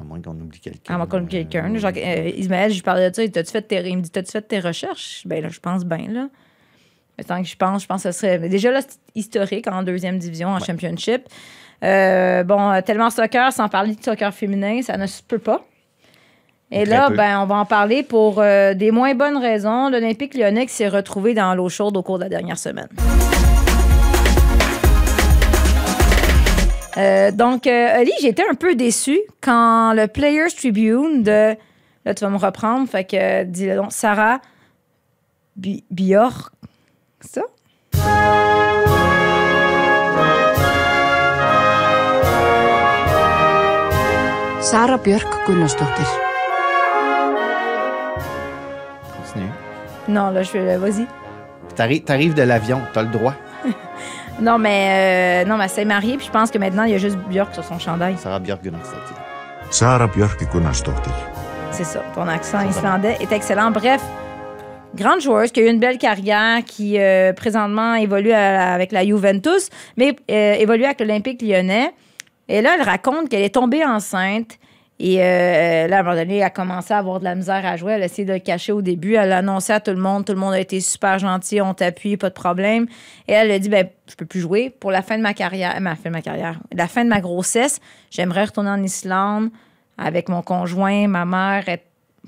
À moins qu'on oublie quelqu'un. À moins qu'on oublie quelqu'un. Euh, Genre, euh, Ismaël, je lui parlais de ça. T'as-tu fait tes, il me dit T'as-tu fait tes recherches? Ben là, je pense bien, là. Mais tant que je pense, je pense que ce serait. mais déjà, là, c'est historique en deuxième division, en championship. Euh, bon, tellement soccer, sans parler de soccer féminin, ça ne se peut pas. Et Très là, peu. ben, on va en parler pour euh, des moins bonnes raisons. L'Olympique lyonnais qui s'est retrouvé dans l'eau chaude au cours de la dernière semaine. Euh, donc, euh, Oli, j'étais un peu déçue quand le Players Tribune de. Là, tu vas me reprendre. Fait que, euh, dis-le donc, Sarah Bi- Bjork. C'est ça? Sara Björk Gunnarsdóttir. Non, là, je vais. Vas-y. T'arrives, t'arrives de l'avion, t'as le droit. Non, mais. euh, non, mais elle s'est mariée, puis je pense que maintenant, il y a juste Björk sur son chandail. Sarah Björk Gunnarsdóttir. Sara Björk Gunnarsdóttir. C'est ça. Ton accent islandais est excellent. Bref, grande joueuse qui a eu une belle carrière, qui euh, présentement évolue à- avec la Juventus, mais euh, évolue avec l'Olympique lyonnais. Et là, elle raconte qu'elle est tombée enceinte. Et euh, là, à un moment donné, elle a commencé à avoir de la misère à jouer. Elle a essayé de le cacher au début. Elle l'a annoncé à tout le monde. Tout le monde a été super gentil. On t'appuie, pas de problème. Et elle a dit, ben, je peux plus jouer. Pour la fin de ma carrière, ma fin de ma carrière, la fin de ma grossesse, j'aimerais retourner en Islande avec mon conjoint, ma mère est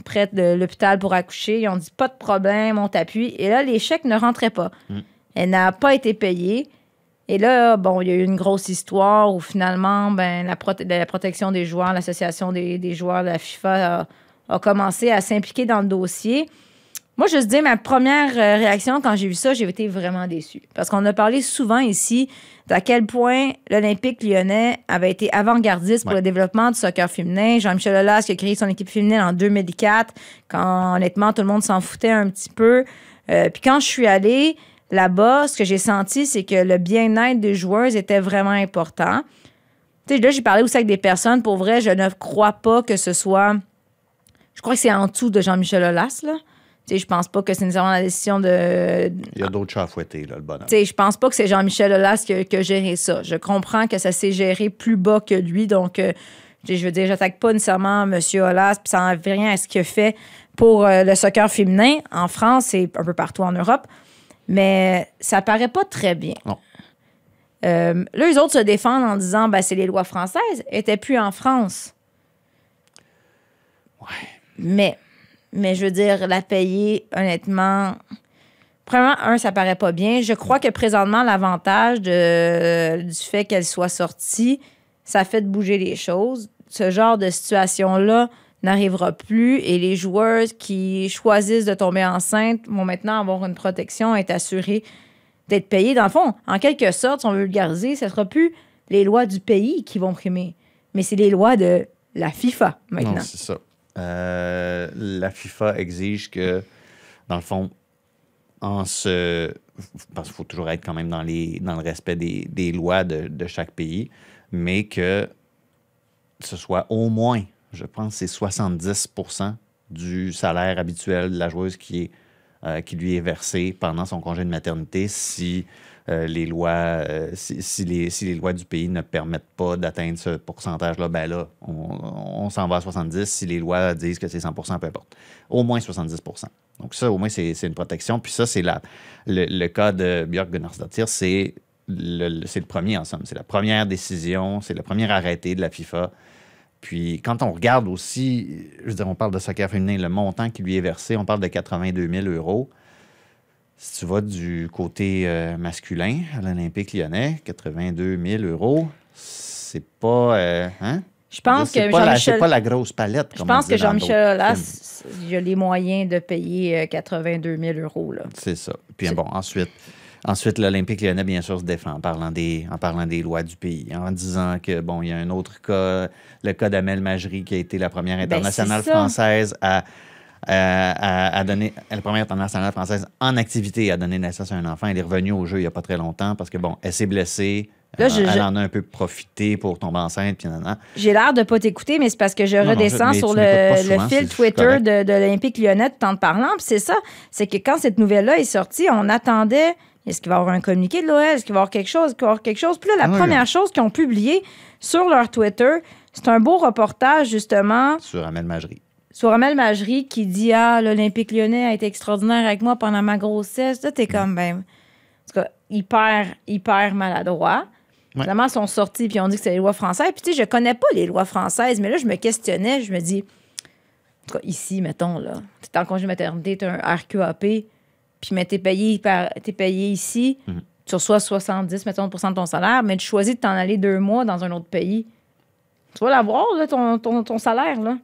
prête de l'hôpital pour accoucher. Ils ont dit pas de problème, on t'appuie. Et là, les chèques ne rentraient pas. Elle n'a pas été payée. Et là, bon, il y a eu une grosse histoire où finalement, ben, la, prote- la protection des joueurs, l'association des, des joueurs de la FIFA a, a commencé à s'impliquer dans le dossier. Moi, je dis, ma première euh, réaction quand j'ai vu ça, j'ai été vraiment déçue. Parce qu'on a parlé souvent ici d'à quel point l'Olympique lyonnais avait été avant-gardiste pour Ouais. le développement du soccer féminin. Jean-Michel Aulas qui a créé son équipe féminine en 2004, quand honnêtement tout le monde s'en foutait un petit peu. Euh, puis quand je suis allée là-bas, ce que j'ai senti, c'est que le bien-être des joueuses était vraiment important. Tu sais, là, j'ai parlé aussi avec des personnes. Pour vrai, je ne crois pas que ce soit. Je crois que c'est en dessous de Jean-Michel Aulas, là. Tu sais, je pense pas que c'est nécessairement la décision de, Il y a d'autres chats à fouetter, là, le bonhomme. tu sais, je pense pas que c'est Jean-Michel Aulas qui a, qui a géré ça. Je comprends que ça s'est géré plus bas que lui. Donc, euh, je veux dire, j'attaque pas nécessairement M. Aulas, puis ça n'enlève rien à ce qu'il a fait pour euh, le soccer féminin en France et un peu partout en Europe. Mais ça paraît pas très bien. Non. Euh, là, les autres se défendent en disant ben, c'est les lois françaises, elles étaient plus en France. Mais, mais je veux dire, la payer, honnêtement. Premièrement, un, ça paraît pas bien. Je crois que présentement, l'avantage de- du fait qu'elle soit sortie, ça fait de bouger les choses. Ce genre de situation-là n'arrivera plus et les joueuses qui choisissent de tomber enceinte vont maintenant avoir une protection, être assurées d'être payées. Dans le fond, en quelque sorte, si on veut vulgariser, ce ne sera plus les lois du pays qui vont primer, mais c'est les lois de la FIFA maintenant. C'est ça. Euh, la FIFA exige que, dans le fond, en se. Parce qu'il faut toujours être quand même dans, les, dans le respect des, lois de chaque pays, mais que ce soit au moins, je pense, c'est 70% du salaire habituel de la joueuse euh, qui lui est versé pendant son congé de maternité si euh, les lois, euh, si, les, lois du pays ne permettent pas d'atteindre ce pourcentage-là, ben là, on, s'en va à 70. Si les lois disent que c'est 100% peu importe. Au moins 70% Donc ça, au moins, c'est une protection. Puis ça, c'est le, cas de Björk Gunnarsdottir, c'est le, le premier en somme. C'est la première décision, c'est le premier arrêté de la FIFA. Puis quand on regarde aussi, je veux dire, on parle de soccer féminin, le montant qui lui est versé, on parle de 82 000 euros. Si tu vas du côté euh, masculin à l'Olympique lyonnais, 82 000 euros, c'est pas. euh, hein? Je pense que pas, la, Jean-Michel- pas la grosse palette. Je pense que Jean-Michel Aulas, il a les moyens de payer euh, 82 000 euros. C'est ça. Puis bon, ensuite, ensuite l'Olympique lyonnais, bien sûr, se défend en parlant, des, en parlant des lois du pays, en disant que, bon, il y a un autre cas, le cas d'Amel Majri, qui a été la première internationale Ben, ça. française à, à, à- à donner, la première internationale française en activité à donner naissance à un enfant. Elle est revenue au jeu il n'y a pas très longtemps parce que, bon, elle s'est blessée. Là, Euh, je- elle en a un peu profité pour tomber enceinte. J'ai l'air de pas t'écouter, mais c'est parce que je Non, non, redescends je- sur le, souvent, le c'est- fil Twitter de, de l'Olympique lyonnais tout en te parlant. Puis c'est ça, c'est que quand cette nouvelle-là est sortie, on attendait, est-ce qu'il va y avoir un communiqué de l'OL? Est-ce qu'il va y avoir quelque chose? Est-ce qu'il va y avoir quelque chose? Puis là, la Ah oui. première chose qu'ils ont publié sur leur Twitter, c'est un beau reportage, justement, Sur Amel Majri. sur Amel Majri qui dit Ah, l'Olympique lyonnais a été extraordinaire avec moi pendant ma grossesse. Là, t'es comme, ben, en tout cas, hyper, hyper maladroit. Ouais. Finalement, ils sont sortis puis ils ont dit que c'est les lois françaises. Puis, tu sais, je connais pas les lois françaises, mais là, je me questionnais. Je me dis, en tout cas, ici, mettons, là, t'es en congé de maternité, t'as un RQAP, puis, mais t'es payé, par- t'es payé ici, Mhm. tu reçois 70, mettons, de ton salaire, mais tu choisis de t'en aller deux mois dans un autre pays. Tu vas l'avoir, là, ton, ton, ton salaire, là.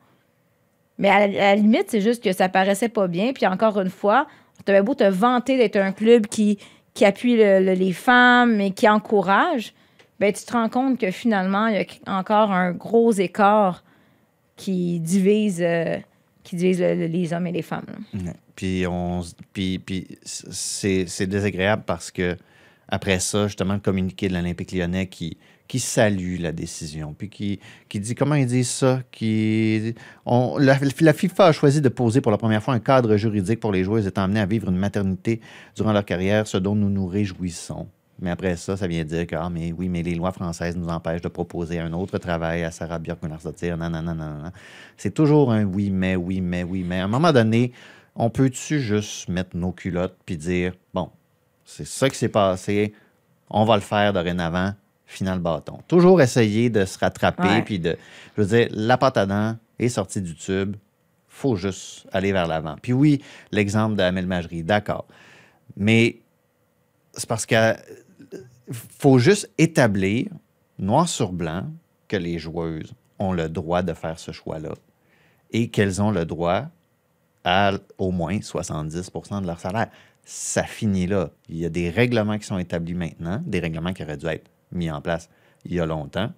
Mais à la, à la limite, c'est juste que ça paraissait pas bien. Puis encore une fois, tu avais beau te vanter d'être un club qui, qui appuie le- le- les femmes et qui encourage, ben tu te rends compte que finalement, il y a encore un gros écart qui divise, euh, qui divise le- le- les hommes et les femmes. Puis, on, puis, puis c'est, c'est désagréable parce que après ça, justement, le communiqué de l'Olympique lyonnais qui, qui salue la décision, puis qui, qui dit, comment ils disent ça? Qui, on, la, la FIFA a choisi de poser pour la première fois un cadre juridique pour les joueuses étant amenées à vivre une maternité durant leur carrière, ce dont nous nous réjouissons. Mais après ça, ça vient dire que, ah, mais oui, mais les lois françaises nous empêchent de proposer un autre travail à Sarah björk dire non, non, non, non, non. C'est toujours un oui, mais, oui, mais, oui, mais. À un moment donné, on peut-tu juste mettre nos culottes puis dire, bon, c'est ça qui s'est passé, on va le faire dorénavant, final bâton. Toujours essayer de se rattraper puis de. Je veux dire, la pâte à dents est sortie du tube, faut juste aller vers l'avant. Puis oui, l'exemple d'Amel Majri, d'accord. Mais c'est parce que faut juste établir, noir sur blanc, que les joueuses ont le droit de faire ce choix-là et qu'elles ont le droit à au moins 70% de leur salaire. Ça finit là. Il y a des règlements qui sont établis maintenant, des règlements qui auraient dû être mis en place il y a longtemps.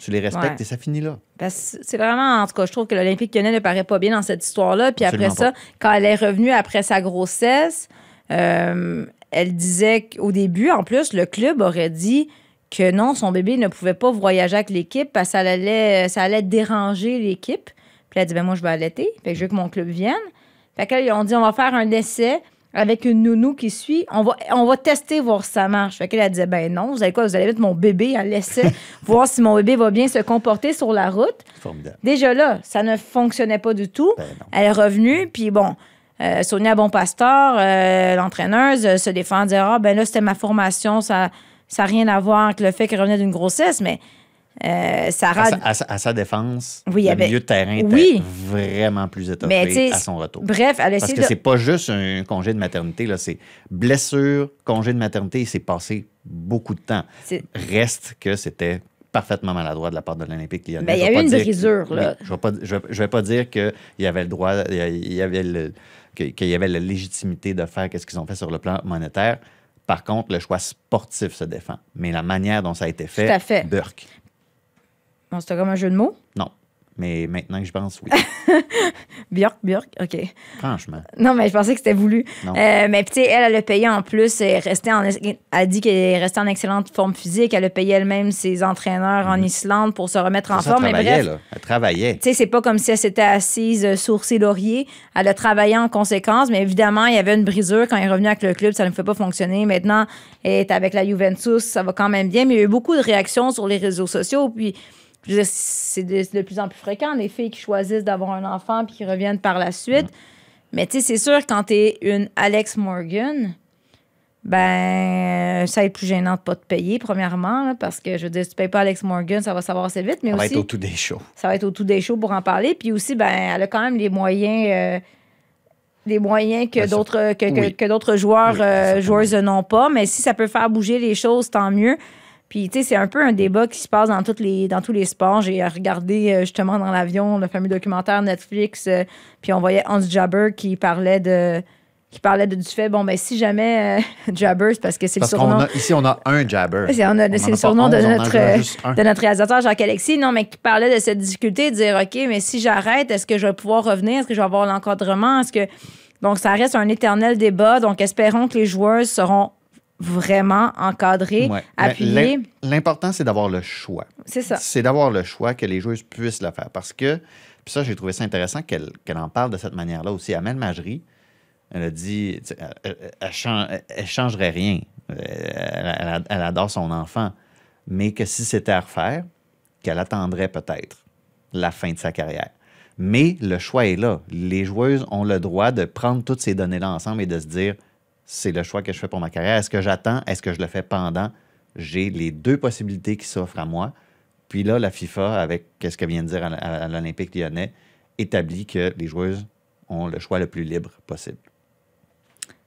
Tu les respectes Ouais. et ça finit là. Que c'est vraiment, en tout cas, je trouve que l'Olympique lyonnais ne paraît pas bien dans cette histoire-là. Puis après ça, quand elle est revenue après sa grossesse, euh, elle disait qu'au début, en plus, le club aurait dit que non, son bébé ne pouvait pas voyager avec l'équipe parce que ça allait, ça allait déranger l'équipe. Puis elle a dit, ben moi, je vais allaiter. Fait que je veux que mon club vienne. Fait que là, ils ont dit, on va faire un essai avec une nounou qui suit. On va, on va tester, voir si ça marche. Fait qu'elle a dit, ben non, vous allez quoi? Vous allez mettre mon bébé à l'essai, voir si mon bébé va bien se comporter sur la route. Formidable. Déjà là, ça ne fonctionnait pas du tout. Ben. Elle est revenue, puis bon, euh, Sonia Bonpastor, euh, l'entraîneuse, euh, se défend, dire Ah, ben là, c'était ma formation, ça n'a rien à voir avec le fait qu'elle revenait d'une grossesse. Mais Euh, Sarah, À sa, à sa- à sa défense, Oui, le avait- milieu de terrain était Oui. vraiment plus étoffé à son retour. bref, elle a Parce que de- c'est pas juste un congé de maternité, là, c'est blessure, congé de maternité, il s'est passé beaucoup de temps. Reste que c'était parfaitement maladroit de la part de l'Olympique lyonnais. Ben, il y a eu une brisure, là. je vais pas, je vais, pas dire qu'il y avait le droit, il y avait le, qu'il y avait la légitimité de faire ce qu'ils ont fait sur le plan monétaire. Par contre, le choix sportif se défend. Mais la manière dont ça a été fait, Tout à fait. Burke. Bon, c'était comme un jeu de mots? Non. Mais maintenant que je pense, oui. Björk, Björk, OK. Franchement. Non, mais je pensais que c'était voulu. Non. Euh, mais tu sais, elle, elle a payé en plus. Elle, est restée en, elle a dit qu'elle est restée en excellente forme physique. Elle a payé elle-même ses entraîneurs en Islande pour se remettre en Mhm. Ça, forme. Elle Mais travaillait, bref, là. Elle travaillait. tu sais, c'est pas comme si elle s'était assise euh, sur ses lauriers. Elle a travaillé en conséquence, mais évidemment, il y avait une brisure quand elle est revenue avec le club, ça ne fait pas fonctionner. Maintenant, elle est avec la Juventus, ça va quand même bien, mais il y a eu beaucoup de réactions sur les réseaux sociaux, puis c'est de, plus en plus fréquent, des filles qui choisissent d'avoir un enfant puis qui reviennent par la suite. Mais tu sais, c'est sûr, quand tu es une Alex Morgan, ben, ça va être plus gênant de pas te payer, premièrement, là, parce que je veux dire, si tu payes pas Alex Morgan, ça va savoir assez vite, mais Ça va être au tout des shows. ça va être au tout des shows pour en parler. Puis aussi, ben, elle a quand même les moyens, euh, les moyens que Ben, d'autres que, que- oui. que d'autres joueurs, Oui, euh, joueuses n'ont pas. Mais si ça peut faire bouger les choses, tant mieux. Puis, tu sais, c'est un peu un débat qui se passe dans, toutes les, dans tous les sports. J'ai regardé euh, justement dans l'avion le fameux documentaire Netflix, euh, puis on voyait Hans Jabber qui parlait de qui parlait de, du fait, bon, ben si jamais euh, Jabber, c'est parce que c'est le surnom. a, ici, on a un jabber. C'est, le surnom de 11, on en notre, de notre réalisateur Jacques-Alexis, non, mais qui parlait de cette difficulté de dire, OK, mais si j'arrête, est-ce que je vais pouvoir revenir? Est-ce que je vais avoir l'encadrement? Est-ce que... Donc, ça reste un éternel débat. Donc, espérons que les joueuses seront vraiment Ouais. appuyées. L'im- L'important, c'est d'avoir le choix. C'est ça. C'est d'avoir le choix que les joueuses puissent le faire. Parce que, puis ça, j'ai trouvé ça intéressant qu'elle en parle de cette manière-là aussi. Amel Majri, elle a dit, elle, elle- elle elle changerait rien. Euh, elle adore son enfant. Mais que si c'était à refaire, qu'elle attendrait peut-être la fin de sa carrière. Mais le choix est là. Les joueuses ont le droit de prendre toutes ces données-là ensemble et de se dire c'est le choix que je fais pour ma carrière. Est-ce que j'attends? Est-ce que je le fais pendant? J'ai les deux possibilités qui s'offrent à moi. Puis là, la FIFA, avec ce qu'elle vient de dire à, l'Olympique lyonnais, établit que les joueuses ont le choix le plus libre possible.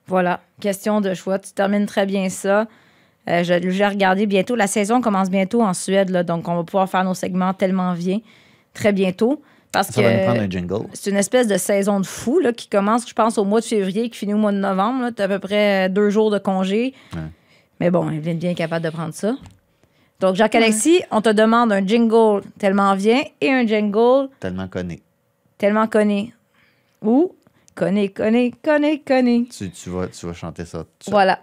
Voilà, question de choix. Tu termines très bien ça. Euh, je vais regarder bientôt. La saison commence bientôt en Suède, donc on va pouvoir faire nos segments tellement bien très bientôt. Parce Ça que va nous prendre un jingle. c'est une espèce de saison de fou là, qui commence, je pense, au mois de février, qui finit au mois de novembre. Tu as à peu près deux jours de congé. Ouais. Mais bon, Evelyne est bien capable de prendre ça. Donc, Jacques-Alexis, on te demande un jingle tellement bien et un jingle Tellement connu. tellement connu. Ou connu, connu, connu, connu. Tu, tu vas, tu vas chanter ça. Voilà.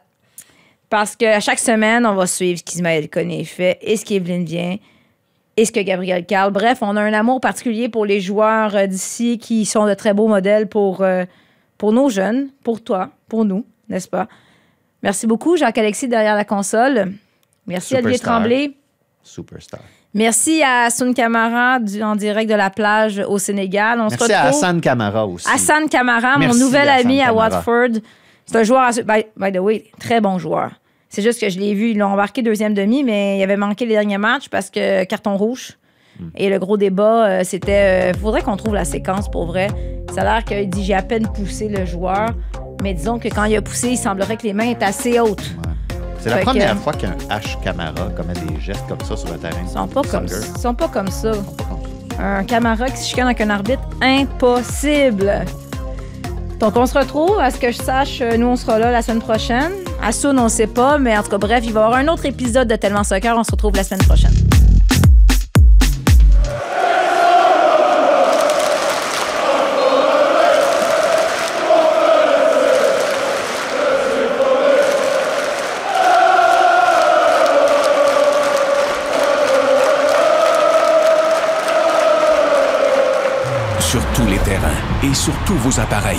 Parce qu'à chaque semaine, on va suivre ce qu'Ismaël Koné fait et ce qu'Evelyne vient et ce que Gabriel Carl. Bref, on a un amour particulier pour les joueurs euh, d'ici qui sont de très beaux modèles pour, euh, pour nos jeunes, pour toi, pour nous, n'est-ce pas? Merci beaucoup, Jacques-Alexis, derrière la console. Merci, Olivier Superstar. Tremblay. Superstar. Merci à Sun Camara en direct de la plage au Sénégal. On se Merci à. Hassan Camara aussi. Hassan Camara, Merci, mon nouvel Hassan ami à. Watford. C'est un joueur, à- by, by the way, très bon joueur. C'est juste que je l'ai vu, ils l'ont embarqué deuxième demi, mais il avait manqué les derniers matchs parce que carton rouge. Hmm. Et le gros débat, euh, c'était. Il faudrait qu'on trouve la séquence pour vrai. Ça a l'air qu'il dit j'ai à peine poussé le joueur, mais disons que quand il a poussé, il semblerait que les mains étaient assez hautes. C'est la que- première fois qu'un H Camara commet des gestes comme ça sur un terrain. Ils sont pas comme, ils sont pas comme ça. Un Camara qui se chicane avec un arbitre, impossible. Donc, on se retrouve. À ce que je sache, euh, nous, on sera là la semaine prochaine. À Soun, on sait pas, mais en tout cas, bref, il va y avoir un autre épisode de Tellement Soccer. On se retrouve la semaine prochaine. Sur tous les terrains et sur tous vos appareils.